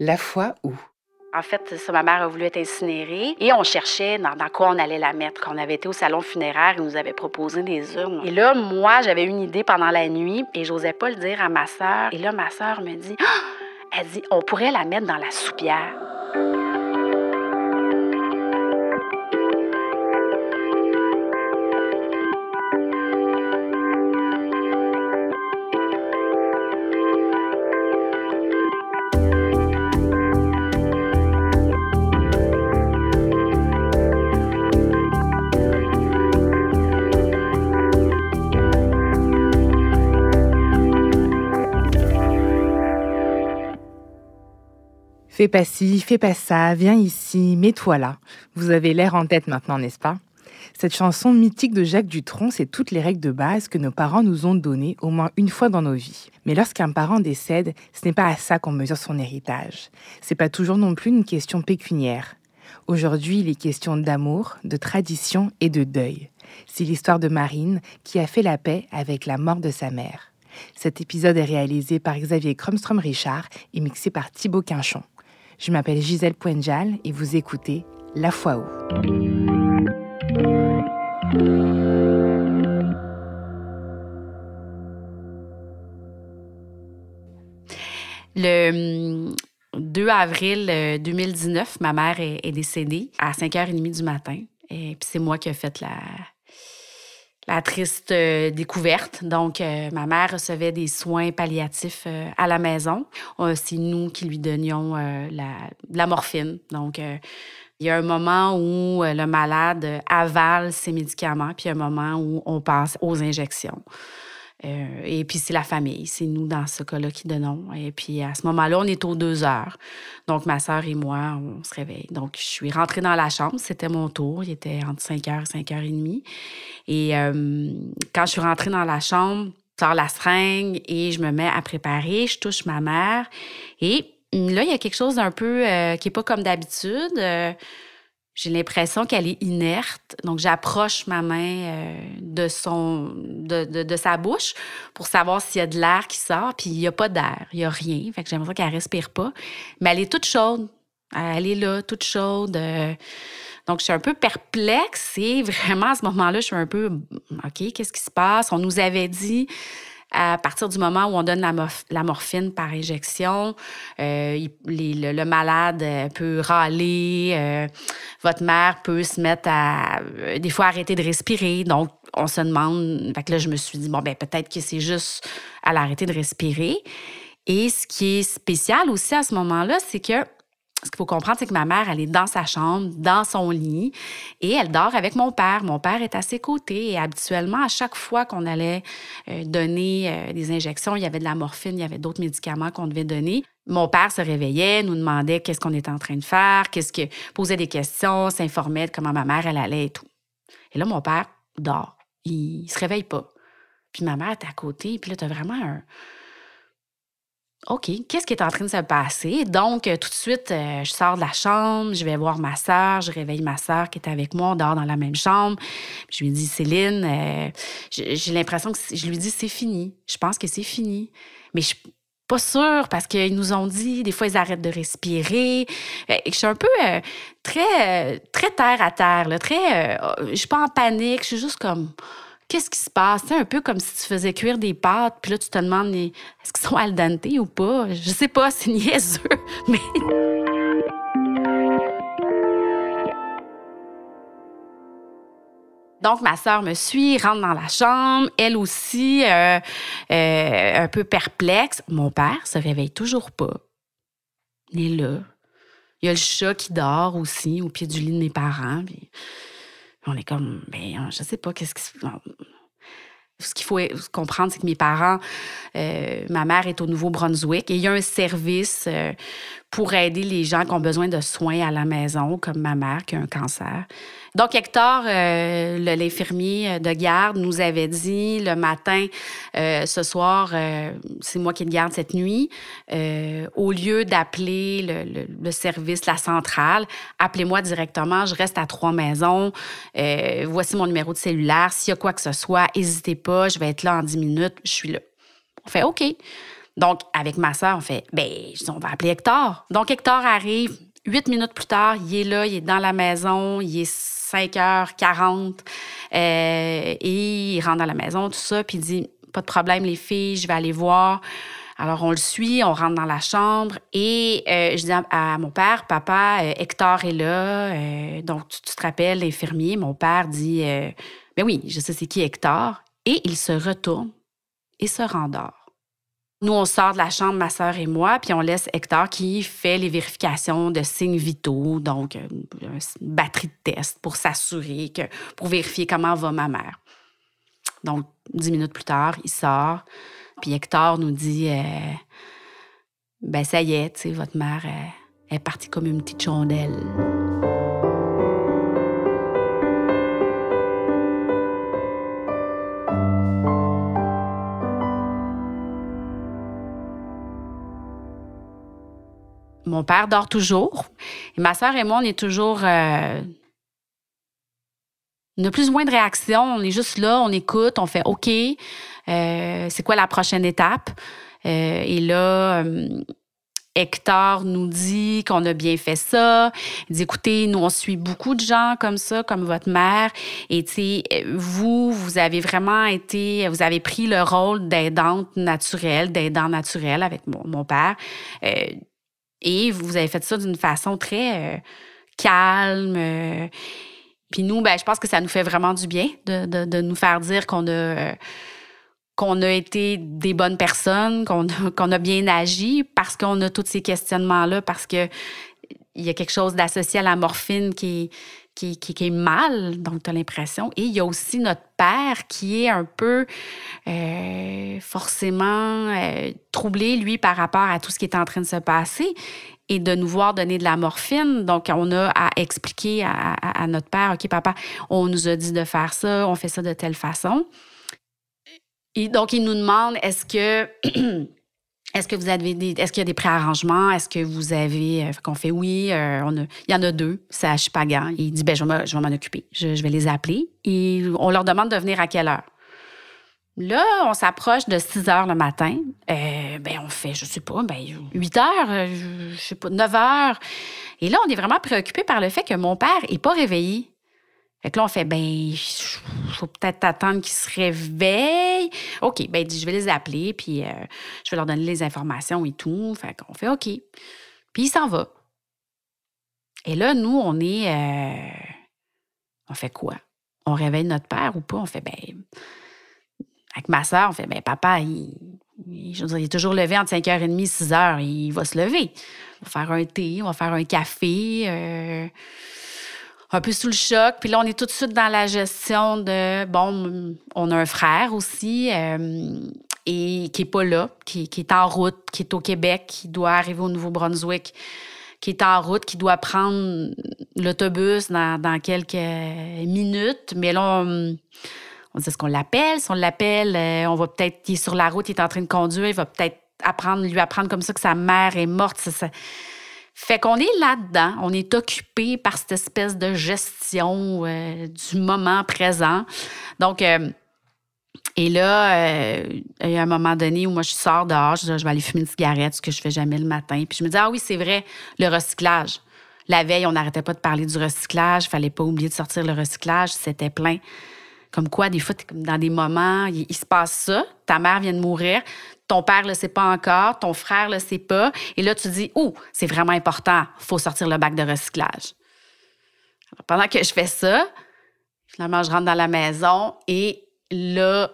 La foi où? En fait, ça, ma mère a voulu être incinérée et on cherchait dans, quoi on allait la mettre. Quand on avait été au salon funéraire, ils nous avaient proposé des urnes. Et là, moi, j'avais une idée pendant la nuit et j'osais pas le dire à ma sœur. Et là, ma sœur me dit, ah! elle dit, on pourrait la mettre dans la soupière. Fais pas ci, fais pas ça, viens ici, mets-toi là. Vous avez l'air en tête maintenant, n'est-ce pas? Cette chanson mythique de Jacques Dutronc, c'est toutes les règles de base que nos parents nous ont données au moins une fois dans nos vies. Mais lorsqu'un parent décède, ce n'est pas à ça qu'on mesure son héritage. C'est pas toujours non plus une question pécuniaire. Aujourd'hui, il est question d'amour, de tradition et de deuil. C'est l'histoire de Marine qui a fait la paix avec la mort de sa mère. Cet épisode est réalisé par Xavier Cromstrom-Richard et mixé par Thibaut Quinchon. Je m'appelle Gisèle Poenjal et vous écoutez La Foi où. Le 2 hum, avril 2019, euh, ma mère est, décédée à 5h30 du matin. Et puis c'est moi qui ai fait la, la triste euh, découverte. Donc, euh, ma mère recevait des soins palliatifs euh, à la maison. C'est nous qui lui donnions la, la, morphine. Donc, il y a un moment où le malade avale ses médicaments, puis un moment où on passe aux injections. Euh, et puis, c'est la famille. C'est nous, dans ce cas-là, qui donnons. Et puis, à ce moment-là, on est aux deux heures. Donc, ma sœur et moi, on se réveille. Donc, je suis rentrée dans la chambre. C'était mon tour. Il était entre 5 h et 5 h 30. Et euh, quand je suis rentrée dans la chambre, je sors la seringue et je me mets à préparer. Je touche ma mère. Et là, il y a quelque chose d'un peu euh, qui n'est pas comme d'habitude. J'ai l'impression qu'elle est inerte. Donc, j'approche ma main euh, de, son, de, de, sa bouche pour savoir s'il y a de l'air qui sort. Puis, il n'y a pas d'air. Il n'y a rien. Fait que j'ai l'impression qu'elle respire pas. Mais elle est toute chaude. Elle est là, toute chaude. Euh. Donc, je suis un peu perplexe. Et vraiment, à ce moment-là, je suis un peu OK, qu'est-ce qui se passe? On nous avait dit à partir du moment où on donne la, morphine par injection, euh, le, malade euh, peut râler, euh, votre mère peut se mettre à, des fois, arrêter de respirer. Donc, on se demande, là, je me suis dit, bon, ben peut-être que c'est juste à l'arrêter de respirer. Et ce qui est spécial aussi à ce moment-là, c'est que ce qu'il faut comprendre, c'est que ma mère, elle est dans sa chambre, dans son lit, et elle dort avec mon père. Mon père est à ses côtés. Et habituellement, à chaque fois qu'on allait euh, donner euh, des injections, il y avait de la morphine, il y avait d'autres médicaments qu'on devait donner. Mon père se réveillait, nous demandait qu'est-ce qu'on était en train de faire, qu'est-ce que posait des questions, s'informait de comment ma mère allait et tout. Et là, mon père dort. Il, se réveille pas. Puis ma mère est à côté, puis là, tu as vraiment un, OK, qu'est-ce qui est en train de se passer? Donc, euh, tout de suite, euh, je sors de la chambre, je vais voir ma sœur, je réveille ma sœur qui est avec moi, on dort dans la même chambre. Je lui dis, Céline, euh, j'ai l'impression que je lui dis, c'est fini. Je pense que c'est fini. Mais je suis pas sûre parce qu'ils nous ont dit, des fois, ils arrêtent de respirer. je suis un peu très, très terre à terre, là, très. je suis pas en panique, je suis juste comme qu'est-ce qui se passe? C'est un peu comme si tu faisais cuire des pâtes, puis là, tu te demandes, est-ce qu'ils sont al dente ou pas? Je sais pas, c'est niaiseux, mais... Donc, ma sœur me suit, rentre dans la chambre, elle aussi, euh, euh, un peu perplexe. Mon père se réveille toujours pas. Il est là. Il y a le chat qui dort aussi au pied du lit de mes parents. On est comme, ben, je sais pas, qu'est-ce qui. Ce qu'il faut comprendre, c'est que mes parents, euh, ma mère est au Nouveau-Brunswick et il y a un service euh, pour aider les gens qui ont besoin de soins à la maison, comme ma mère qui a un cancer. Donc, Hector, euh, l'infirmier de garde, nous avait dit le matin, euh, ce soir, euh, c'est moi qui le garde cette nuit, au lieu d'appeler le, le, service, la centrale, appelez-moi directement, je reste à trois maisons, voici mon numéro de cellulaire, s'il y a quoi que ce soit, n'hésitez pas, je vais être là en dix minutes, je suis là. On fait OK. Donc, avec ma soeur, on fait, ben, on va appeler Hector. Donc, Hector arrive. Huit minutes plus tard, il est là, il est dans la maison, il est 5h40 euh, et il rentre dans la maison, tout ça, puis il dit, pas de problème, les filles, je vais aller voir. Alors, on le suit, on rentre dans la chambre et euh, je dis à, mon père, papa, euh, Hector est là. Donc, tu, te rappelles, l'infirmier, mon père dit, ben oui, je sais c'est qui Hector. Et il se retourne et se rendort. Nous, on sort de la chambre, ma sœur et moi, puis on laisse Hector qui fait les vérifications de signes vitaux, donc une batterie de test pour s'assurer que, pour vérifier comment va ma mère. Donc, dix minutes plus tard, il sort. Puis Hector nous dit euh, Ben, ça y est, tu sais, votre mère est partie comme une petite chandelle. Mon père dort toujours. Et ma soeur et moi, on est toujours. Euh, on a plus ou moins de réaction. On est juste là, on écoute, on fait OK. Euh, c'est quoi la prochaine étape? Euh, et là, Hector nous dit qu'on a bien fait ça. Il dit, écoutez, nous, on suit beaucoup de gens comme ça, comme votre mère. Et, vous, vous avez vraiment été, vous avez pris le rôle d'aidante naturelle, d'aidant naturel avec mon, père. Et vous avez fait ça d'une façon très calme. Puis nous, ben, je pense que ça nous fait vraiment du bien de, de, nous faire dire qu'on a qu'on a été des bonnes personnes, qu'on a, qu'on a bien agi parce qu'on a tous ces questionnements-là, parce que il y a quelque chose d'associé à la morphine qui est, qui, est mal, donc tu as l'impression. Et il y a aussi notre père qui est un peu euh, forcément euh, troublé, lui, par rapport à tout ce qui est en train de se passer et de nous voir donner de la morphine. Donc, on a à expliquer à, à notre père, OK, papa, on nous a dit de faire ça, on fait ça de telle façon. Et donc, il nous demande est-ce que. Est-ce que vous avez des, est-ce qu'il y a des préarrangements? Est-ce que vous avez, euh, qu'on fait oui, euh, on il y en a deux, c'est à Chipagan. Il dit, ben, je vais m'en occuper. Je, vais les appeler. Et on leur demande de venir à quelle heure? Là, on s'approche de 6 heures le matin. Euh, ben, on fait, je sais pas, ben, 8 heures, je sais pas, 9 heures. Et là, on est vraiment préoccupé par le fait que mon père est pas réveillé. Fait que là, on fait, ben, faut peut-être attendre qu'ils se réveillent. OK, ben, je vais les appeler, puis euh, je vais leur donner les informations et tout. Fait qu'on fait OK. Puis il s'en va. Et là, nous, on est. Euh, on fait quoi? On réveille notre père ou pas? On fait, ben. Avec ma soeur, on fait, ben, papa, il, je veux dire, il est toujours levé entre 5h30 et 6h. Il va se lever. On va faire un thé, on va faire un café. Euh, un peu sous le choc. Puis là, on est tout de suite dans la gestion de, bon, on a un frère aussi, euh, et qui n'est pas là, qui, est en route, qui est au Québec, qui doit arriver au Nouveau-Brunswick, qui est en route, qui doit prendre l'autobus dans, quelques minutes. Mais là, on, on ce qu'on l'appelle? Si on l'appelle, euh, on va peut-être, il est sur la route, il est en train de conduire, il va peut-être apprendre, lui apprendre comme ça que sa mère est morte. Fait qu'on est là-dedans, on est occupé par cette espèce de gestion euh, du moment présent. Donc, euh, et là, euh, il y a un moment donné où moi, je sors dehors, je, je vais aller fumer une cigarette, ce que je fais jamais le matin. Puis je me dis, ah oui, c'est vrai, le recyclage. La veille, on n'arrêtait pas de parler du recyclage. Il fallait pas oublier de sortir le recyclage. C'était plein. Comme quoi, des fois, dans des moments, il, se passe ça. Ta mère vient de mourir ton père le sait pas encore, ton frère le sait pas, et là tu dis, oh, c'est vraiment important, faut sortir le bac de recyclage. pendant que je fais ça, finalement je rentre dans la maison et là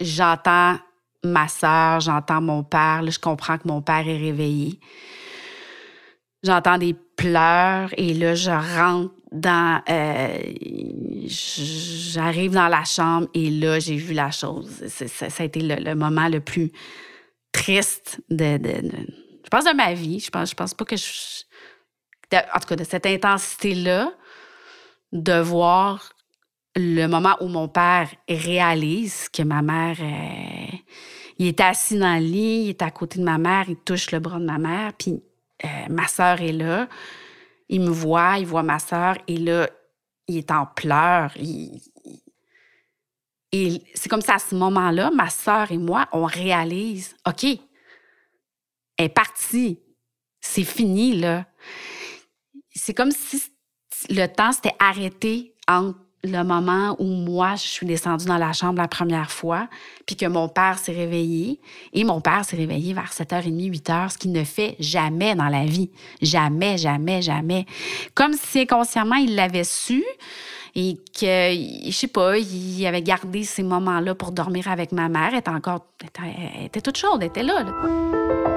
j'entends ma soeur, j'entends mon père, je comprends que mon père est réveillé. J'entends des pleurs et là je rentre euh, j'arrive dans la chambre et là j'ai vu la chose. Ça, a été le, moment le plus triste de, je pense de ma vie. Je pense je pense pas que je en tout cas de cette intensité là de voir le moment où mon père réalise que ma mère euh, il est assis dans le lit il est à côté de ma mère il touche le bras de ma mère puis euh, ma sœur est là il me voit, il voit ma sœur, et là, il est en pleurs. et c'est comme ça, à ce moment-là, ma sœur et moi, on réalise, OK, est partie. C'est fini, là. C'est comme si le temps s'était arrêté le moment où moi, je suis descendue dans la chambre la première fois, puis que mon père s'est réveillé. Et mon père s'est réveillé vers 7h30, 8h, ce qu'il ne fait jamais dans la vie. Jamais, jamais, jamais. Comme si inconsciemment, il l'avait su et que, je sais pas, il avait gardé ces moments-là pour dormir avec ma mère. Elle était encore, elle était, toute chaude, elle était là. là.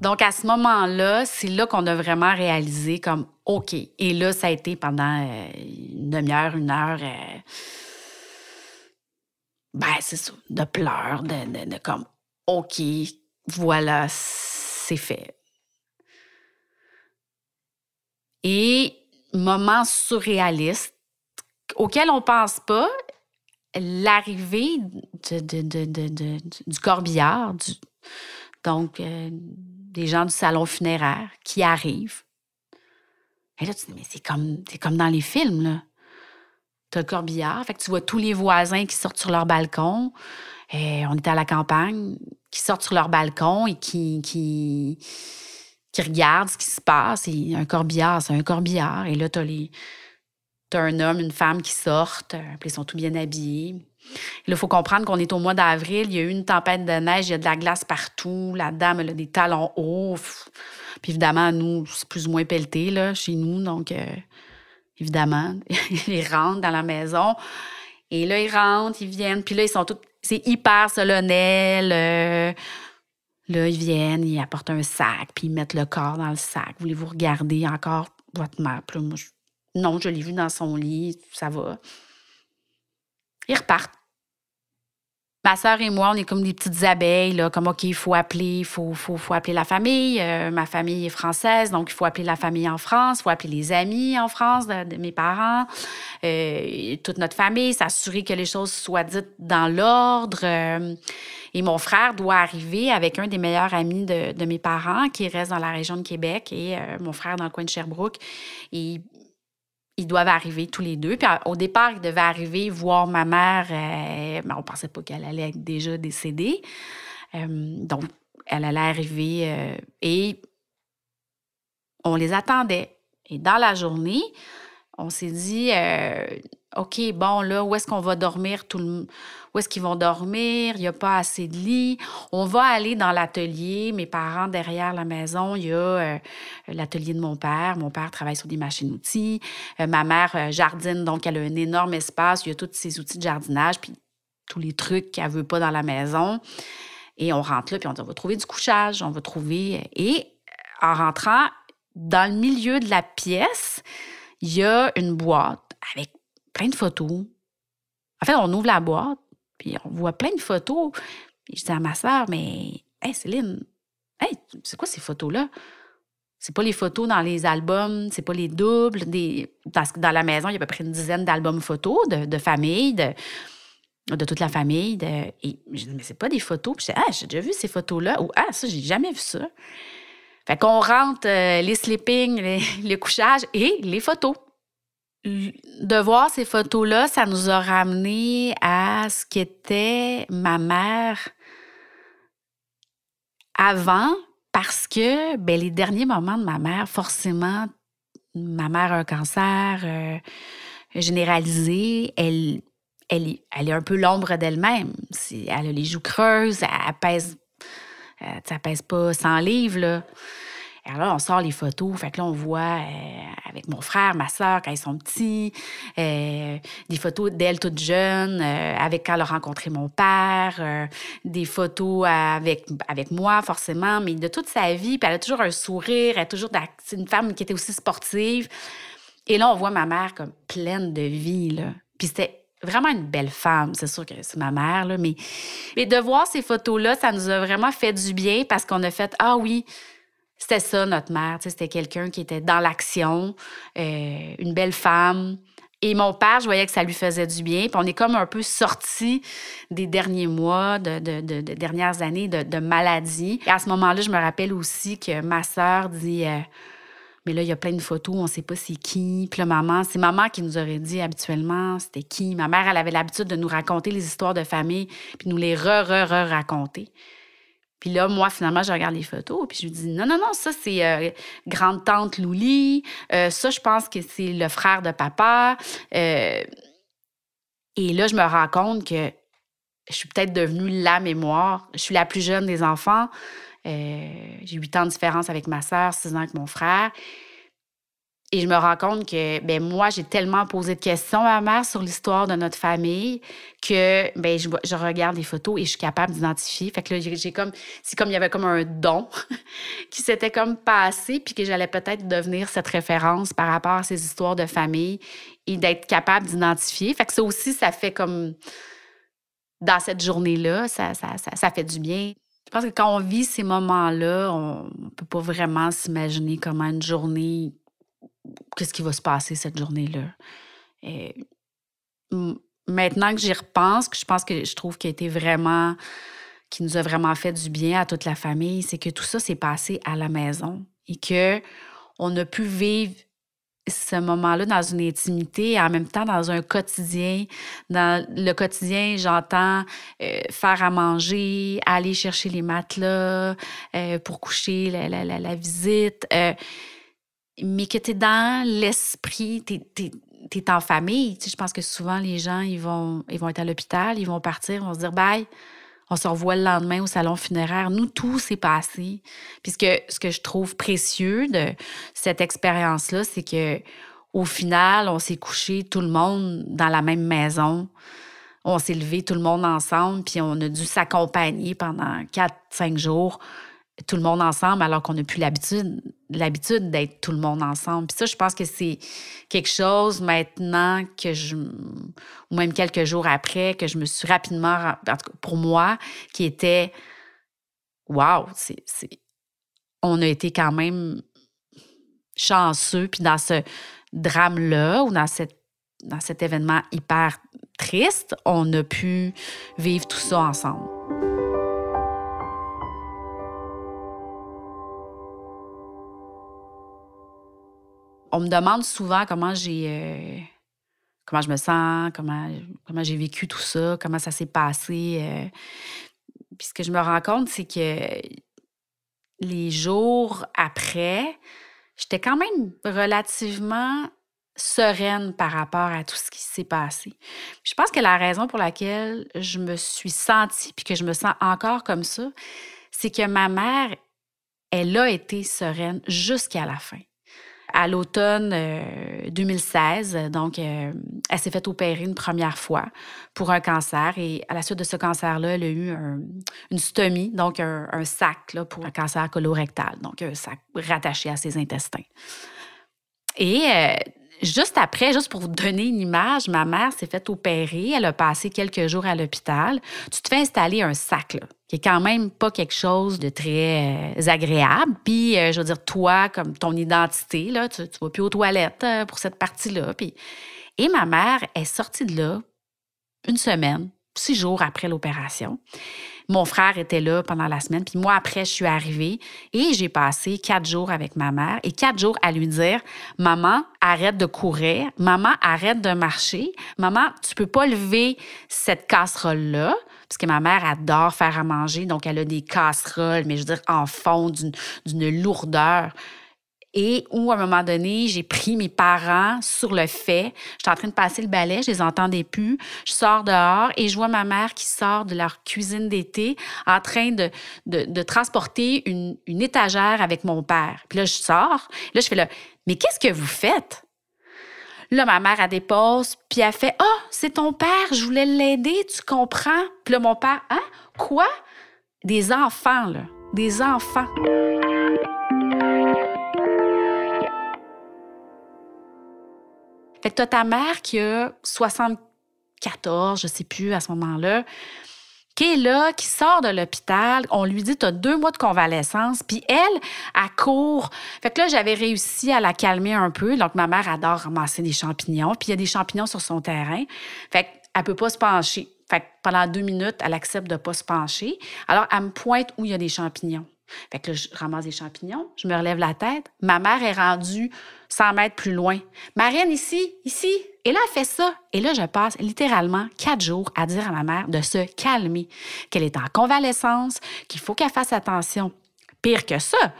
Donc, à ce moment-là, c'est là qu'on a vraiment réalisé comme OK. Et là, ça a été pendant euh, une demi-heure, une heure. Euh, ben, c'est ça, de pleurs, de, comme OK, voilà, c'est fait. Et moment surréaliste auquel on pense pas, l'arrivée du corbillard, du, donc euh, des gens du salon funéraire qui arrivent. Et là, tu dis, mais c'est comme, comme dans les films, là. T'as le corbillard, fait que tu vois tous les voisins qui sortent sur leur balcon. Et on était à la campagne, qui sortent sur leur balcon et qui, qui, qui regardent ce qui se passe. Et un corbillard, c'est un corbillard. Et là, t'as les. T'as un homme, une femme qui sortent, puis ils sont tout bien habillés. Il faut comprendre qu'on est au mois d'avril, il y a eu une tempête de neige, il y a de la glace partout, la dame elle a des talons hauts. Puis évidemment, nous, c'est plus ou moins pelleté là, chez nous, donc euh, évidemment, ils rentrent dans la maison. Et là, ils rentrent, ils viennent, puis là, ils sont tous... C'est hyper solennel. Euh, là, ils viennent, ils apportent un sac, puis ils mettent le corps dans le sac. Voulez-vous regarder encore votre mère? Non, je l'ai vu dans son lit, ça va. Ils repartent. Ma sœur et moi, on est comme des petites abeilles, là, comme OK, il faut appeler, faut, faut, faut, appeler la famille. Euh, ma famille est française, donc il faut appeler la famille en France, il faut appeler les amis en France de, mes parents, euh, toute notre famille, s'assurer que les choses soient dites dans l'ordre. Euh, et mon frère doit arriver avec un des meilleurs amis de, mes parents qui reste dans la région de Québec et mon frère dans le coin de Sherbrooke. Ils doivent arriver tous les deux. Puis au départ, ils devaient arriver voir ma mère. Euh, on pensait pas qu'elle allait être déjà décédée. Euh, donc, elle allait arriver euh, et on les attendait. Et dans la journée, on s'est dit, OK, bon, là, où est-ce qu'on va dormir? Tout le... Où est-ce qu'ils vont dormir? Il n'y a pas assez de lits. On va aller dans l'atelier. Mes parents, derrière la maison, il y a euh, l'atelier de mon père. Mon père travaille sur des machines-outils. Euh, ma mère euh, jardine, donc elle a un énorme espace. Il y a tous ses outils de jardinage, puis tous les trucs qu'elle veut pas dans la maison. Et on rentre là, puis on dit, on va trouver du couchage, on va trouver... Et en rentrant, dans le milieu de la pièce, il y a une boîte avec plein de photos. En fait, on ouvre la boîte, puis on voit plein de photos. Puis je dis à ma soeur, mais, hey, Céline, hey, c'est quoi ces photos-là? C'est pas les photos dans les albums, c'est pas les doubles. Des... Dans, dans la maison, il y a à peu près une dizaine d'albums photos de, famille, de, toute la famille. Et je dis, mais c'est pas des photos. Puis je dis, ah, j'ai déjà vu ces photos-là. Ou, ah, ça, j'ai jamais vu ça. Fait qu'on rentre euh, les sleeping, les, les couchages et les photos de voir ces photos-là, ça nous a ramené à ce qu'était ma mère avant, parce que ben, les derniers moments de ma mère, forcément, ma mère a un cancer euh, généralisé, elle, est un peu l'ombre d'elle-même. Elle a les joues creuses, elle pèse, euh, ça pèse pas 100 livres. Alors là, on sort les photos. Fait que là, on voit euh, avec mon frère, ma soeur, quand ils sont petits, euh, des photos d'elle toute jeune, euh, avec quand elle a rencontré mon père, des photos avec, avec moi, forcément, mais de toute sa vie. Elle a toujours un sourire, toujours c'est une femme qui était aussi sportive. Et là, on voit ma mère comme pleine de vie, là. Puis c'était vraiment une belle femme. C'est sûr que c'est ma mère, là, mais, mais de voir ces photos-là, ça nous a vraiment fait du bien parce qu'on a fait Ah oui, c'était ça, notre mère. C'était quelqu'un qui était dans l'action, euh, une belle femme. Et mon père, je voyais que ça lui faisait du bien. Puis on est comme un peu sorti des derniers mois, de, de, dernières années de, maladie. Et à ce moment-là, je me rappelle aussi que ma sœur dit euh, Mais là, il y a plein de photos, on ne sait pas c'est qui. Puis là, maman, c'est maman qui nous aurait dit habituellement c'était qui? Ma mère, elle avait l'habitude de nous raconter les histoires de famille, puis nous les re-re-re-raconter. Puis là, moi, finalement, je regarde les photos, puis je lui dis non, non, non, ça, c'est euh, grande-tante Louli. Euh, ça, je pense que c'est le frère de papa. Euh, et là, je me rends compte que je suis peut-être devenue la mémoire. Je suis la plus jeune des enfants. J'ai huit ans de différence avec ma sœur, six ans avec mon frère. Et je me rends compte que ben moi, j'ai tellement posé de questions à ma mère sur l'histoire de notre famille que ben je, je, regarde les photos et je suis capable d'identifier. Fait que là, j'ai comme c'est comme il y avait comme un don qui s'était comme passé puis que j'allais peut-être devenir cette référence par rapport à ces histoires de famille et d'être capable d'identifier. Fait que ça aussi, ça fait comme dans cette journée-là, ça, ça, ça, ça fait du bien. Je pense que quand on vit ces moments-là, on ne peut pas vraiment s'imaginer comment une journée qu'est-ce qui va se passer cette journée-là? Et maintenant que j'y repense, que je pense que je trouve qu'il a été vraiment, qui nous a vraiment fait du bien à toute la famille, c'est que tout ça s'est passé à la maison et que on a pu vivre ce moment-là dans une intimité et en même temps dans un quotidien. Dans le quotidien, j'entends euh, faire à manger, aller chercher les matelas euh, pour coucher la, visite. Euh, mais que tu es dans l'esprit, tu es, en famille. je pense que souvent, les gens, ils vont, ils vont être à l'hôpital, ils vont partir, ils vont se dire bye. On se revoit le lendemain au salon funéraire. Nous, tout s'est passé. Puis ce que, ce que je trouve précieux de cette expérience-là, c'est que au final, on s'est couché tout le monde dans la même maison. On s'est levé tout le monde ensemble, puis on a dû s'accompagner pendant quatre, cinq jours tout le monde ensemble alors qu'on n'a plus l'habitude l'habitude d'être tout le monde ensemble. Puis ça, je pense que c'est quelque chose maintenant que je ou même quelques jours après que je me suis rapidement pour moi qui était wow, c'est on a été quand même chanceux puis dans ce drame là ou dans cette dans cet événement hyper triste, on a pu vivre tout ça ensemble. On me demande souvent comment j'ai euh, comment je me sens, comment, comment j'ai vécu tout ça, comment ça s'est passé. Euh. Puis ce que je me rends compte, c'est que les jours après, j'étais quand même relativement sereine par rapport à tout ce qui s'est passé. Je pense que la raison pour laquelle je me suis sentie puis que je me sens encore comme ça, c'est que ma mère, elle a été sereine jusqu'à la fin à l'automne 2016. Euh, donc, euh, elle s'est fait opérer une première fois pour un cancer. Et à la suite de ce cancer-là, elle a eu une stomie, donc un, sac pour un cancer colorectal, donc un sac rattaché à ses intestins. Et euh, juste après, juste pour vous donner une image, ma mère s'est fait opérer. Elle a passé quelques jours à l'hôpital. Tu te fais installer un sac, qui est quand même pas quelque chose de très euh, agréable. Puis, euh, je veux dire, toi, comme ton identité, là, tu, tu vas plus aux toilettes euh, pour cette partie-là. Puis... Et ma mère est sortie de là une semaine, six jours après l'opération. Mon frère était là pendant la semaine, puis moi, après, je suis arrivée et j'ai passé quatre jours avec ma mère et quatre jours à lui dire Maman, arrête de courir. Maman, arrête de marcher. Maman, tu peux pas lever cette casserole-là parce que ma mère adore faire à manger, donc elle a des casseroles, mais je veux dire, en fond, d'une lourdeur et où, à un moment donné, j'ai pris mes parents sur le fait. J'étais en train de passer le balai, je les entendais plus. Je sors dehors et je vois ma mère qui sort de leur cuisine d'été en train de, transporter une, étagère avec mon père. Puis là, je sors. Là, je fais là, mais qu'est-ce que vous faites? Là, ma mère, a dépose, puis elle fait Ah, c'est ton père, je voulais l'aider, tu comprends? Puis là, mon père, Hein? Quoi? Des enfants, là. Des enfants. Fait que tu as ta mère qui a 74, je sais plus à ce moment-là, qui est là, qui sort de l'hôpital. On lui dit, tu as deux mois de convalescence. Puis elle, elle court. Fait que là, j'avais réussi à la calmer un peu. Donc, ma mère adore ramasser des champignons. Puis il y a des champignons sur son terrain. Fait qu'elle peut pas se pencher. Fait que pendant deux minutes, elle accepte de pas se pencher. Alors, elle me pointe où il y a des champignons. Fait que là, je ramasse des champignons, je me relève la tête. Ma mère est rendue 100 mètres plus loin. Marine, ici, ici. Et là, elle fait ça. Et là, je passe littéralement quatre jours à dire à ma mère de se calmer, qu'elle est en convalescence, qu'il faut qu'elle fasse attention. Pire que ça,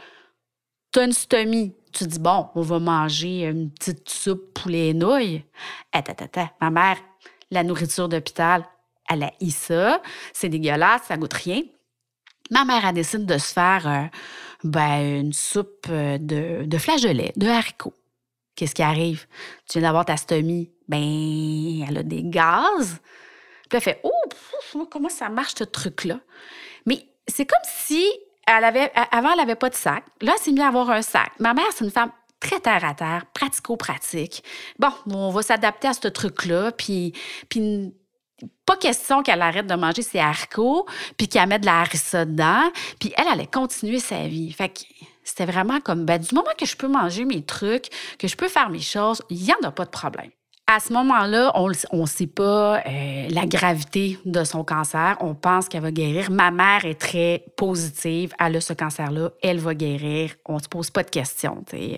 tu as une stomie. Tu dis, bon, on va manger une petite soupe poulet et nouilles. Attends, attends, ma mère, la nourriture d'hôpital, elle a eu ça. C'est dégueulasse, ça goûte rien. Ma mère a décidé de se faire euh, ben, une soupe euh, de, de flageolets, de haricots. Qu'est-ce qui arrive? Tu viens d'avoir ta stomie. Ben, elle a des gaz. Puis elle fait Oh, comment ça marche ce truc-là? Mais c'est comme si elle avait, avant, elle n'avait pas de sac. Là, elle s'est mise à avoir un sac. Ma mère, c'est une femme très terre à terre, pratico-pratique. Bon, on va s'adapter à ce truc-là, puis, puis pas question qu'elle arrête de manger ses haricots, puis qu'elle mette de la harissa dedans, puis elle allait continuer sa vie. Fait que c'était vraiment comme, ben, du moment que je peux manger mes trucs, que je peux faire mes choses, il n'y en a pas de problème. À ce moment-là, on ne sait pas euh, la gravité de son cancer. On pense qu'elle va guérir. Ma mère est très positive. Elle a ce cancer-là. Elle va guérir. On ne se pose pas de questions. Euh,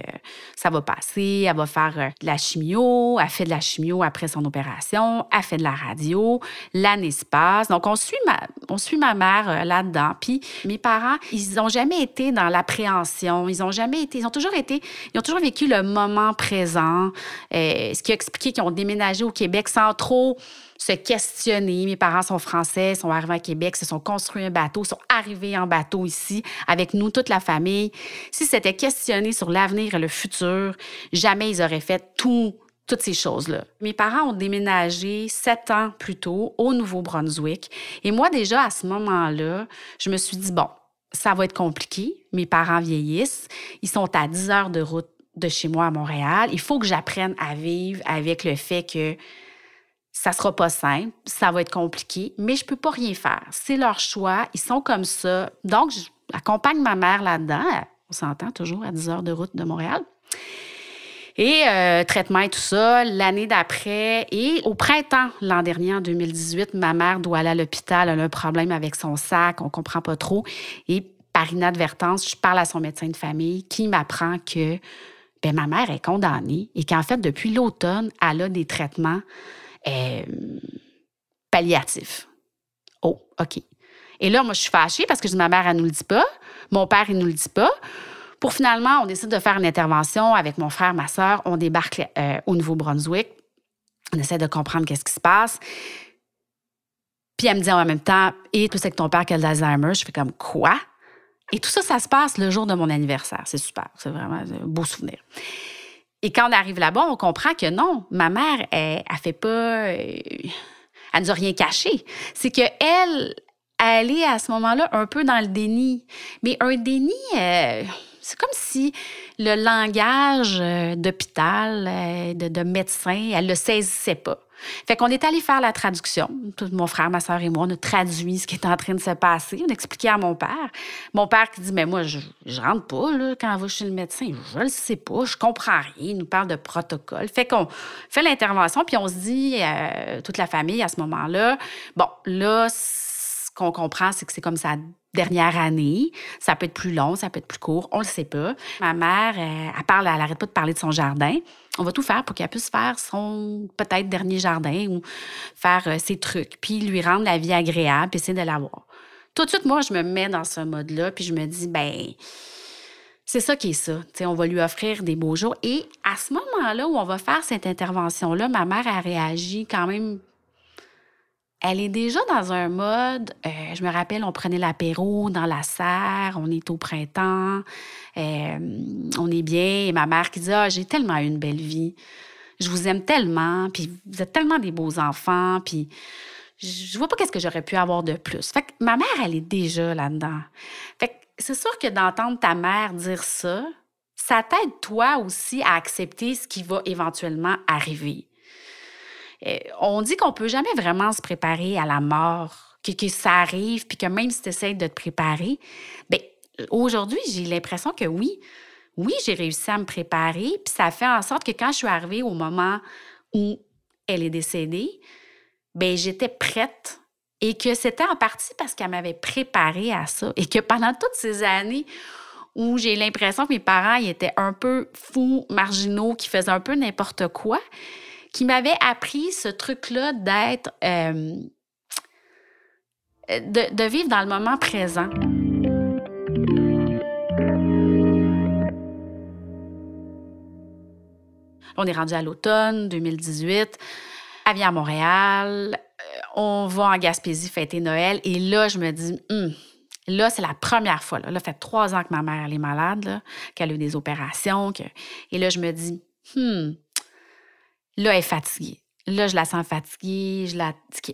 ça va passer. Elle va faire euh, de la chimio. Elle fait de la chimio après son opération. Elle fait de la radio. L'année se passe. Donc, on suit ma, on suit ma mère là-dedans. Puis, mes parents, ils n'ont jamais été dans l'appréhension. Ils ont jamais été... Ils ont toujours été... Ils ont toujours vécu le moment présent. ce qui a expliqué ont déménagé au Québec sans trop se questionner. Mes parents sont français, sont arrivés à Québec, se sont construits un bateau, sont arrivés en bateau ici avec nous, toute la famille. Si c'était questionné sur l'avenir et le futur, jamais ils auraient fait tout toutes ces choses-là. Mes parents ont déménagé sept ans plus tôt au Nouveau-Brunswick. Et moi, déjà, à ce moment-là, je me suis dit, bon, ça va être compliqué. Mes parents vieillissent. Ils sont à 10 heures de route de chez moi à Montréal. Il faut que j'apprenne à vivre avec le fait que ça sera pas simple, ça va être compliqué, mais je peux pas rien faire. C'est leur choix, ils sont comme ça. Donc, j'accompagne ma mère là-dedans. On s'entend toujours à 10 heures de route de Montréal. Et euh, traitement et tout ça, l'année d'après, et au printemps l'an dernier, en 2018, ma mère doit aller à l'hôpital, elle a un problème avec son sac, on comprend pas trop. Et par inadvertance, je parle à son médecin de famille qui m'apprend que ben, ma mère est condamnée et qu'en fait, depuis l'automne, elle a des traitements euh, palliatifs. Oh, OK. Et là, moi, je suis fâchée parce que je dis, ma mère, elle ne nous le dit pas. Mon père, il ne nous le dit pas. Pour finalement, on décide de faire une intervention avec mon frère, ma soeur. On débarque euh, au Nouveau-Brunswick. On essaie de comprendre qu'est-ce qui se passe. Puis elle me dit en même temps, et tu sais que ton père qui a l'Alzheimer. Je fais comme, quoi? Et tout ça, ça se passe le jour de mon anniversaire. C'est super. C'est vraiment un beau souvenir. Et quand on arrive là-bas, on comprend que non, ma mère, elle, elle fait pas. Euh, elle nous a rien caché. C'est que elle, elle est à ce moment-là un peu dans le déni. Mais un déni, euh, c'est comme si le langage euh, d'hôpital, de, de médecin, elle le saisissait pas. Fait qu'on est allé faire la traduction. Tout, mon frère, ma soeur et moi, on a traduit ce qui est en train de se passer. On a expliqué à mon père. Mon père qui dit, mais moi, je, je rentre pas quand on va chez le médecin. Je le sais pas, je comprends rien. Il nous parle de protocole. Fait qu'on fait l'intervention, puis on se dit, euh, toute la famille à ce moment-là, bon, là, qu'on comprend, c'est que c'est comme ça dernière année. Ça peut être plus long, ça peut être plus court, on le sait pas. Ma mère, euh, elle, parle, elle n'arrête pas de parler de son jardin. On va tout faire pour qu'elle puisse faire son peut-être dernier jardin ou faire euh, ses trucs, puis lui rendre la vie agréable, puis essayer de l'avoir. Tout de suite, moi, je me mets dans ce mode-là, puis je me dis, ben c'est ça qui est ça. on va lui offrir des beaux jours. Et à ce moment-là où on va faire cette intervention-là, ma mère a réagi quand même elle est déjà dans un mode, euh, je me rappelle, on prenait l'apéro dans la serre, on est au printemps, euh, on est bien, et ma mère qui dit, ah, j'ai tellement eu une belle vie, je vous aime tellement, puis vous êtes tellement des beaux enfants, puis je vois pas qu'est-ce que j'aurais pu avoir de plus. Fait ma mère, elle est déjà là-dedans. Fait c'est sûr que d'entendre ta mère dire ça, ça t'aide toi aussi à accepter ce qui va éventuellement arriver. Euh, on dit qu'on peut jamais vraiment se préparer à la mort, que, ça arrive, puis que même si tu essaies de te préparer, bien, aujourd'hui, j'ai l'impression que oui, oui, j'ai réussi à me préparer, puis ça fait en sorte que quand je suis arrivée au moment où elle est décédée, ben j'étais prête Et que c'était en partie parce qu'elle m'avait préparé à ça. Et que pendant toutes ces années où j'ai l'impression que mes parents étaient un peu fous, marginaux, qui faisaient un peu n'importe quoi, qui m'avaient appris ce truc-là d'être. Euh, de, vivre dans le moment présent. On est rendu à l'automne 2018. Elle vient à Montréal. Euh, on va en Gaspésie fêter Noël. Et là, je me dis, hum, là, c'est la première fois. Là, ça fait trois ans que ma mère elle est malade, qu'elle a eu des opérations. Et là, je me dis, hum, là, elle est fatiguée. Là, je la sens fatiguée. Je la...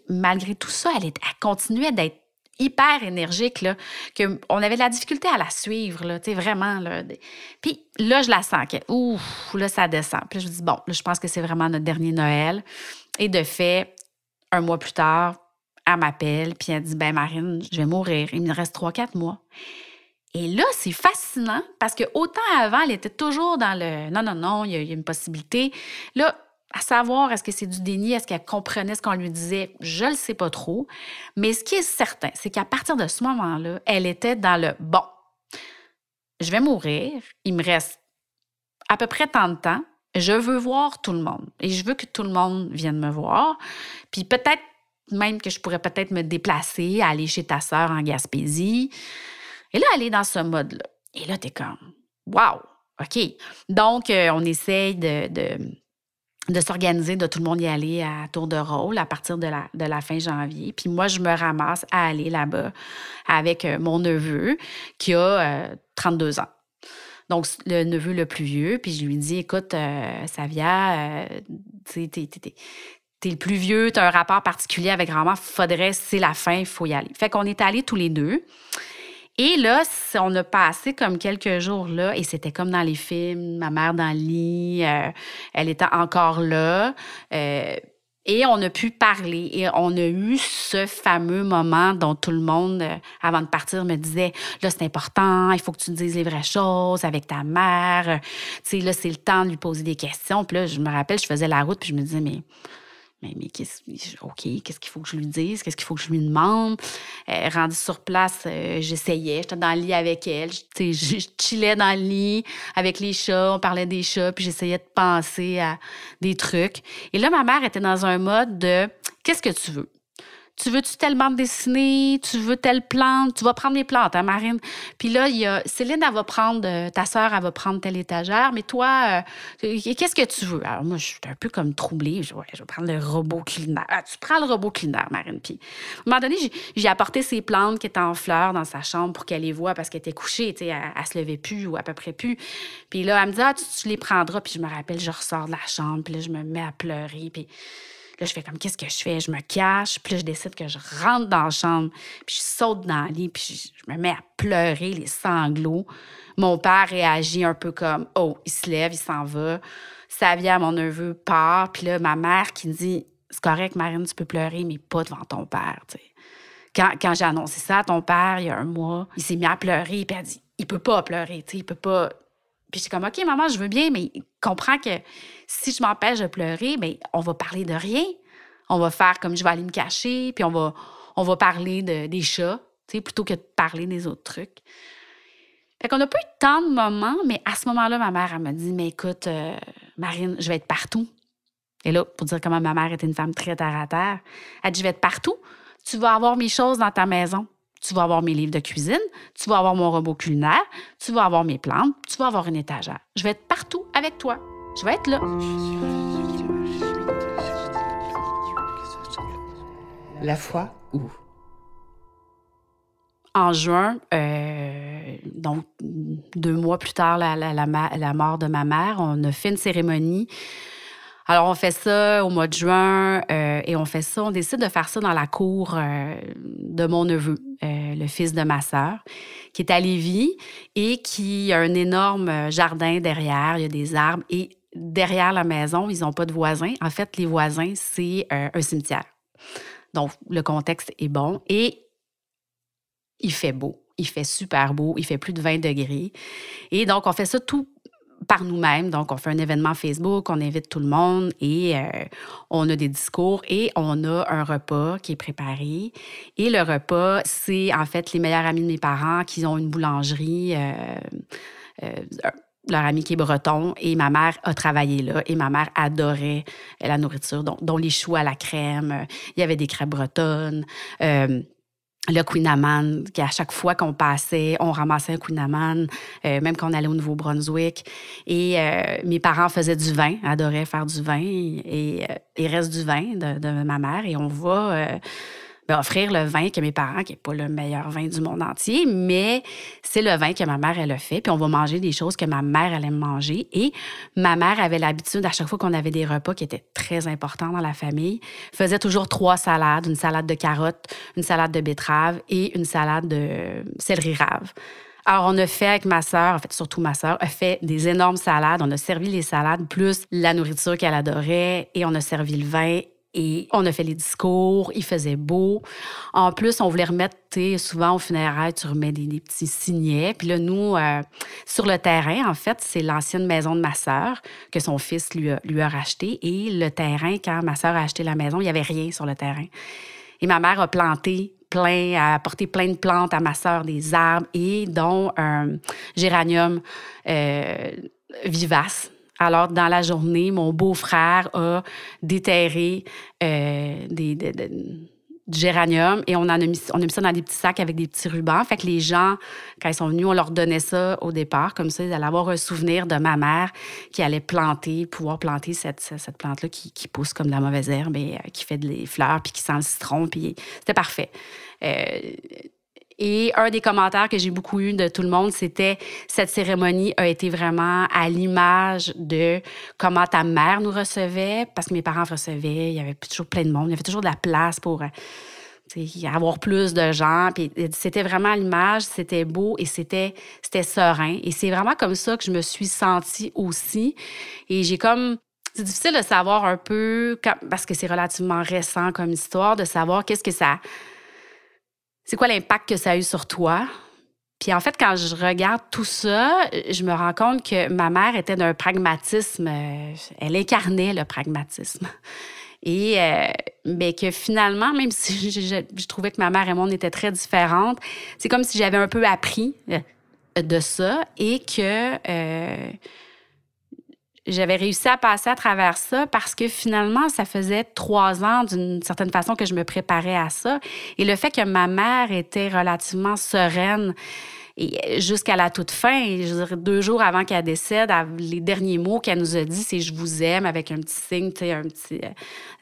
Malgré tout ça, elle, est... elle continuait d'être hyper énergique, là, que on avait de la difficulté à la suivre, là, vraiment, là. Puis là, je la sens, que, là, ça descend. Puis je me dis, bon, là, je pense que c'est vraiment notre dernier Noël. Et de fait, un mois plus tard, elle m'appelle, puis elle dit, ben Marine, je vais mourir. Il me reste trois, quatre mois. Et là, c'est fascinant parce que autant avant, elle était toujours dans le non, non, non, il y, a une possibilité. Là, à savoir, est-ce que c'est du déni, est-ce qu'elle comprenait ce qu'on lui disait, je ne le sais pas trop. Mais ce qui est certain, c'est qu'à partir de ce moment-là, elle était dans le bon. Je vais mourir, il me reste à peu près tant de temps, je veux voir tout le monde et je veux que tout le monde vienne me voir. Puis peut-être même que je pourrais peut-être me déplacer, aller chez ta sœur en Gaspésie. Et là, elle est dans ce mode-là. Et là, tu es comme, wow, OK. Donc, euh, on essaye de s'organiser, de tout le monde y aller à tour de rôle à partir de la, de la fin janvier. Puis moi, je me ramasse à aller là-bas avec euh, mon neveu qui a 32 euh, ans. Donc, le neveu le plus vieux. Puis je lui dis, écoute, euh, Savia, tu t'es, t'es, le plus vieux, tu as un rapport particulier avec grand-mère, faudrait, c'est la fin, il faut y aller. Fait qu'on est allés tous les deux. Et là, on a passé comme quelques jours là, et c'était comme dans les films, ma mère dans le lit, euh, elle était encore là. Euh, et on a pu parler et on a eu ce fameux moment dont tout le monde, euh, avant de partir, me disait là, c'est important, il faut que tu dises les vraies choses avec ta mère. Tu sais, là, c'est le temps de lui poser des questions. Puis là, je me rappelle, je faisais la route, puis je me disais, mais mais, mais qu'est-ce, OK, qu'est-ce qu'il faut que je lui dise? Qu'est-ce qu'il faut que je lui demande? Euh, rendue sur place, euh, j'essayais. J'étais dans le lit avec elle. Je, je chillais dans le lit avec les chats. On parlait des chats, puis j'essayais de penser à des trucs. Et là, ma mère était dans un mode de Qu'est-ce que tu veux? Tu veux-tu telle bande dessinée, tu veux telle plante, tu vas prendre les plantes, hein, Marine. Puis là, il y a Céline, elle va prendre, euh, ta sœur, elle va prendre telle étagère, mais toi, euh, qu'est-ce que tu veux? Alors moi, je suis un peu comme troublée. Je, je vais prendre le robot culinaire. Ah, tu prends le robot culinaire, Marine. Puis à un moment donné, j'ai apporté ses plantes qui étaient en fleurs dans sa chambre pour qu'elle les voie parce qu'elle était couchée, tu sais, elle, elle, se levait plus ou à peu près plus. Puis là, elle me dit, ah, tu, tu les prendras. Puis je me rappelle, je ressors de la chambre, puis là, je me mets à pleurer. Puis Là, je fais comme, qu'est-ce que je fais? Je me cache, puis je décide que je rentre dans la chambre, puis je saute dans le lit, puis je me mets à pleurer, les sanglots. Mon père réagit un peu comme, oh, il se lève, il s'en va. Savia, mon neveu, part, puis là, ma mère qui me dit, c'est correct, Marine, tu peux pleurer, mais pas devant ton père, tu sais. Quand, quand j'ai annoncé ça à ton père, il y a un mois, il s'est mis à pleurer, puis elle a dit, il peut pas pleurer, tu sais, il peut pas puis j'étais comme, OK, maman, je veux bien, mais comprends que si je m'empêche de pleurer, bien, on va parler de rien. On va faire comme je vais aller me cacher, puis on va, on va parler de, des chats, plutôt que de parler des autres trucs. Fait qu'on n'a pas eu tant de moments, mais à ce moment-là, ma mère, elle m'a dit, mais écoute, euh, Marine, je vais être partout. Et là, pour dire comment ma mère était une femme très terre à terre, elle dit, je vais être partout. Tu vas avoir mes choses dans ta maison. Tu vas avoir mes livres de cuisine, tu vas avoir mon robot culinaire, tu vas avoir mes plantes, tu vas avoir une étagère. Je vais être partout avec toi. Je vais être là. La foi où? En juin, euh, donc deux mois plus tard, la, la, mort de ma mère, on a fait une cérémonie alors, on fait ça au mois de juin euh, et on fait ça, on décide de faire ça dans la cour euh, de mon neveu, euh, le fils de ma sœur, qui est à Lévis et qui a un énorme jardin derrière. Il y a des arbres et derrière la maison, ils n'ont pas de voisins. En fait, les voisins, c'est un cimetière. Donc, le contexte est bon et il fait beau. Il fait super beau. Il fait plus de 20 degrés. Et donc, on fait ça tout par nous-mêmes. Donc, on fait un événement Facebook, on invite tout le monde et euh, on a des discours et on a un repas qui est préparé. Et le repas, c'est en fait les meilleurs amis de mes parents qui ont une boulangerie. Euh, euh, leur ami qui est breton et ma mère a travaillé là et ma mère adorait la nourriture, dont, les choux à la crème. Il y avait des crêpes bretonnes le Queen Amman, qu'à chaque fois qu'on passait, on ramassait un Queen Amman, euh, même quand on allait au Nouveau-Brunswick. Et euh, mes parents faisaient du vin, adoraient faire du vin, et euh, il reste du vin de, de, ma mère, et on va offrir le vin que mes parents, qui n'est pas le meilleur vin du monde entier, mais c'est le vin que ma mère, elle a fait. Puis on va manger des choses que ma mère, elle aime manger. Et ma mère avait l'habitude, à chaque fois qu'on avait des repas qui étaient très importants dans la famille, faisait toujours trois salades, une salade de carottes, une salade de betterave et une salade de céleri rave. Alors, on a fait avec ma sœur, en fait, surtout ma sœur, a fait des énormes salades. On a servi les salades plus la nourriture qu'elle adorait et on a servi le vin et on a fait les discours, il faisait beau. En plus, on voulait remettre, souvent au funéraire, tu remets des, petits signets. Puis là, nous, euh, sur le terrain, en fait, c'est l'ancienne maison de ma sœur que son fils lui a, lui a racheté. Et le terrain, quand ma sœur a acheté la maison, il n'y avait rien sur le terrain. Et ma mère a planté plein, a apporté plein de plantes à ma sœur, des arbres et dont un géranium euh, vivace alors, dans la journée, mon beau-frère a déterré euh, des, du géranium et on, en a mis, ça dans des petits sacs avec des petits rubans. Fait que les gens, quand ils sont venus, on leur donnait ça au départ. Comme ça, ils allaient avoir un souvenir de ma mère qui allait planter, pouvoir planter cette, cette plante-là qui, qui, pousse comme de la mauvaise herbe et euh, qui fait des fleurs puis qui sent le citron. Puis c'était parfait. Euh, et un des commentaires que j'ai beaucoup eu de tout le monde, c'était cette cérémonie a été vraiment à l'image de comment ta mère nous recevait, parce que mes parents recevaient, il y avait toujours plein de monde, il y avait toujours de la place pour euh, avoir plus de gens. Puis c'était vraiment à l'image, c'était beau et c'était c'était serein. Et c'est vraiment comme ça que je me suis sentie aussi. Et j'ai comme c'est difficile de savoir un peu, parce que c'est relativement récent comme histoire, de savoir qu'est-ce que ça c'est quoi l'impact que ça a eu sur toi? Puis en fait, quand je regarde tout ça, je me rends compte que ma mère était d'un pragmatisme, euh, elle incarnait le pragmatisme. Et mais euh, ben, que finalement, même si je, trouvais que ma mère et moi, on était très différentes, c'est comme si j'avais un peu appris euh, de ça et que j'avais réussi à passer à travers ça parce que finalement, ça faisait trois ans d'une certaine façon que je me préparais à ça. Et le fait que ma mère était relativement sereine et jusqu'à la toute fin, deux jours avant qu'elle décède, les derniers mots qu'elle nous a dit, c'est je vous aime avec un petit signe, tu sais, un petit euh,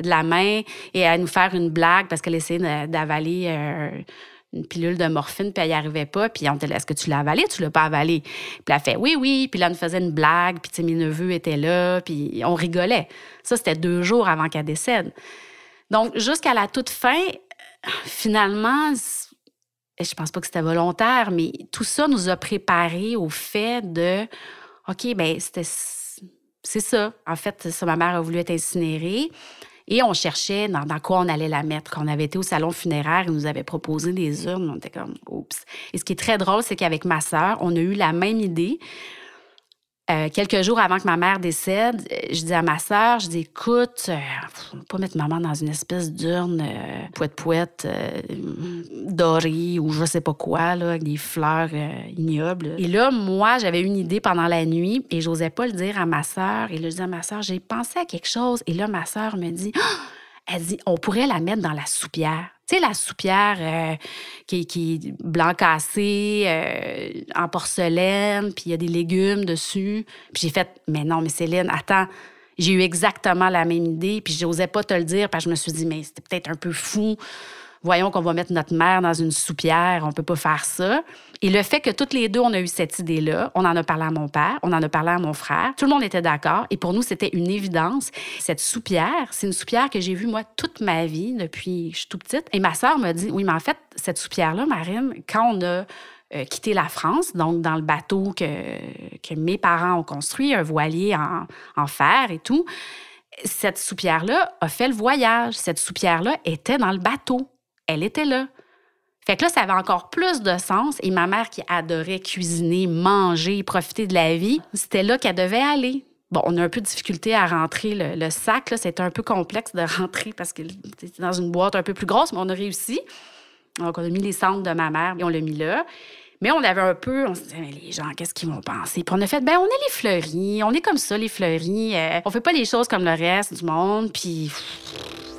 de la main, et à nous faire une blague parce qu'elle essayait d'avaler. Euh, une pilule de morphine, puis elle n'y arrivait pas. Puis on était là, est-ce que tu l'as avalé? Tu l'as pas avalé? Puis elle fait, oui, oui. Puis là, on faisait une blague, puis mes neveux étaient là, puis on rigolait. Ça, c'était deux jours avant qu'elle décède. Donc, jusqu'à la toute fin, finalement, je pense pas que c'était volontaire, mais tout ça nous a préparés au fait de, OK, ben c'était, c'est ça. En fait, ça, ma mère a voulu être incinérée. Et on cherchait dans, quoi on allait la mettre. Quand on avait été au salon funéraire, ils nous avaient proposé des urnes. On était comme, oups. Et ce qui est très drôle, c'est qu'avec ma sœur, on a eu la même idée. Euh, quelques jours avant que ma mère décède, je dis à ma sœur, je dis écoute, euh, pas mettre maman dans une espèce d'urne euh, poète poète dorée ou je sais pas quoi avec des fleurs ignobles. Et là, moi, j'avais une idée pendant la nuit et j'osais pas le dire à ma sœur. Et là, je dis à ma sœur, j'ai pensé à quelque chose. Et là, ma sœur me dit, elle dit, on pourrait la mettre dans la soupière. Tu sais, la soupière euh, qui, est blanc cassé, euh, en porcelaine, puis il y a des légumes dessus. Puis j'ai fait, mais non, mais Céline, attends, j'ai eu exactement la même idée, puis j'osais pas te le dire, parce que je me suis dit, mais c'était peut-être un peu fou voyons qu'on va mettre notre mère dans une soupière, on peut pas faire ça. Et le fait que toutes les deux, on a eu cette idée-là, on en a parlé à mon père, on en a parlé à mon frère, tout le monde était d'accord. Et pour nous, c'était une évidence. Cette soupière, c'est une soupière que j'ai vue, moi, toute ma vie, depuis que je suis tout petite. Et ma sœur m'a dit, oui, mais en fait, cette soupière-là, Marine, quand on a euh, quitté la France, donc dans le bateau que, que mes parents ont construit, un voilier en, en fer et tout, cette soupière-là a fait le voyage. Cette soupière-là était dans le bateau elle était là. Fait que là, ça avait encore plus de sens. Et ma mère qui adorait cuisiner, manger, profiter de la vie, c'était là qu'elle devait aller. Bon, on a un peu de difficulté à rentrer le, sac. C'était un peu complexe de rentrer parce que c'était dans une boîte un peu plus grosse, mais on a réussi. Donc, on a mis les cendres de ma mère et on l'a mis là. Mais on avait un peu, on se disait, les gens, qu'est-ce qu'ils vont penser? Puis on a fait, ben on est les fleuris, on est comme ça, les fleuris. Euh, on fait pas les choses comme le reste du monde, puis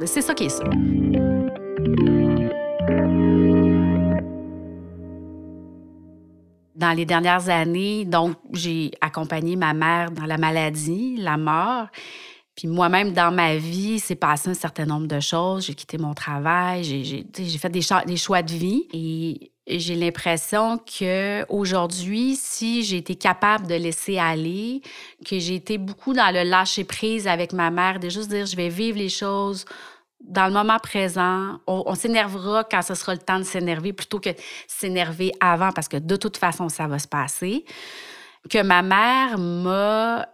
c'est ça qui est ça. Dans les dernières années, donc, j'ai accompagné ma mère dans la maladie, la mort. Puis moi-même, dans ma vie, c'est passé un certain nombre de choses. J'ai quitté mon travail, j'ai fait des, des choix de vie. Et j'ai l'impression que aujourd'hui, si j'ai été capable de laisser aller, que j'ai été beaucoup dans le lâcher prise avec ma mère, de juste dire je vais vivre les choses dans le moment présent, on, s'énervera quand ce sera le temps de s'énerver plutôt que s'énerver avant parce que de toute façon, ça va se passer. Que ma mère m'a euh,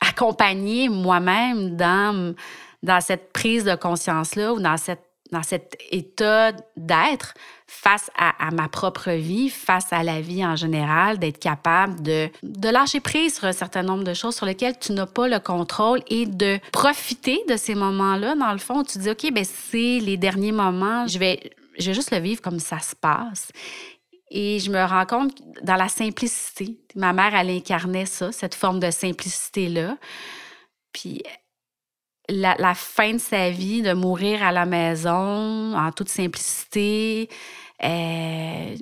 accompagnée moi-même dans, dans cette prise de conscience-là ou dans cette dans cet état d'être face à, ma propre vie, face à la vie en général, d'être capable de, de lâcher prise sur un certain nombre de choses sur lesquelles tu n'as pas le contrôle et de profiter de ces moments-là. Dans le fond, tu dis, OK, ben c'est les derniers moments, je vais, je vais juste le vivre comme ça se passe. Et je me rends compte dans la simplicité. Ma mère, elle incarnait ça, cette forme de simplicité-là. Puis la, fin de sa vie, de mourir à la maison en toute simplicité. Euh,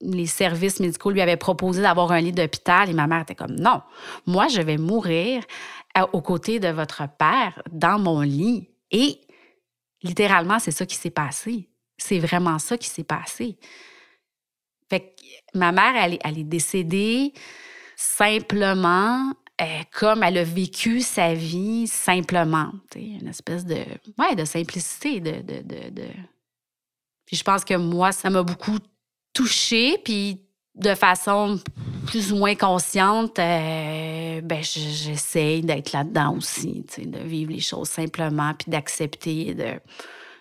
les services médicaux lui avaient proposé d'avoir un lit d'hôpital et ma mère était comme non, moi je vais mourir euh, aux côtés de votre père dans mon lit. Et littéralement, c'est ça qui s'est passé. C'est vraiment ça qui s'est passé. Que ma mère, elle, elle est décédée simplement euh, comme elle a vécu sa vie simplement. Une espèce de, ouais, de simplicité. De, de, de, je pense que moi, ça m'a beaucoup touchée. Puis de façon plus ou moins consciente, euh, ben, j'essaie d'être là-dedans aussi, de vivre les choses simplement, puis d'accepter de,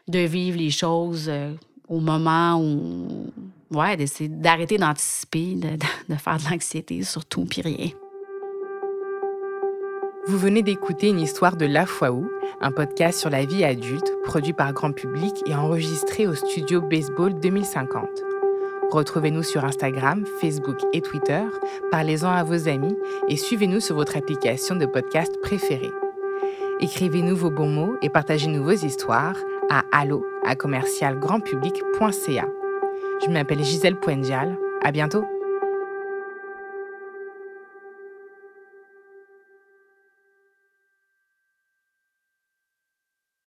de vivre les choses euh, au moment où. Ouais, d'essayer d'arrêter d'anticiper, de, de, faire de l'anxiété surtout, puis rien. Vous venez d'écouter une histoire de La Foi Où, un podcast sur la vie adulte produit par grand public et enregistré au studio Baseball 2050. Retrouvez-nous sur Instagram, Facebook et Twitter, parlez-en à vos amis et suivez-nous sur votre application de podcast préférée. Écrivez-nous vos bons mots et partagez-nous vos histoires à allo à commercialgrandpublic.ca. Je m'appelle Gisèle Poendial. À bientôt!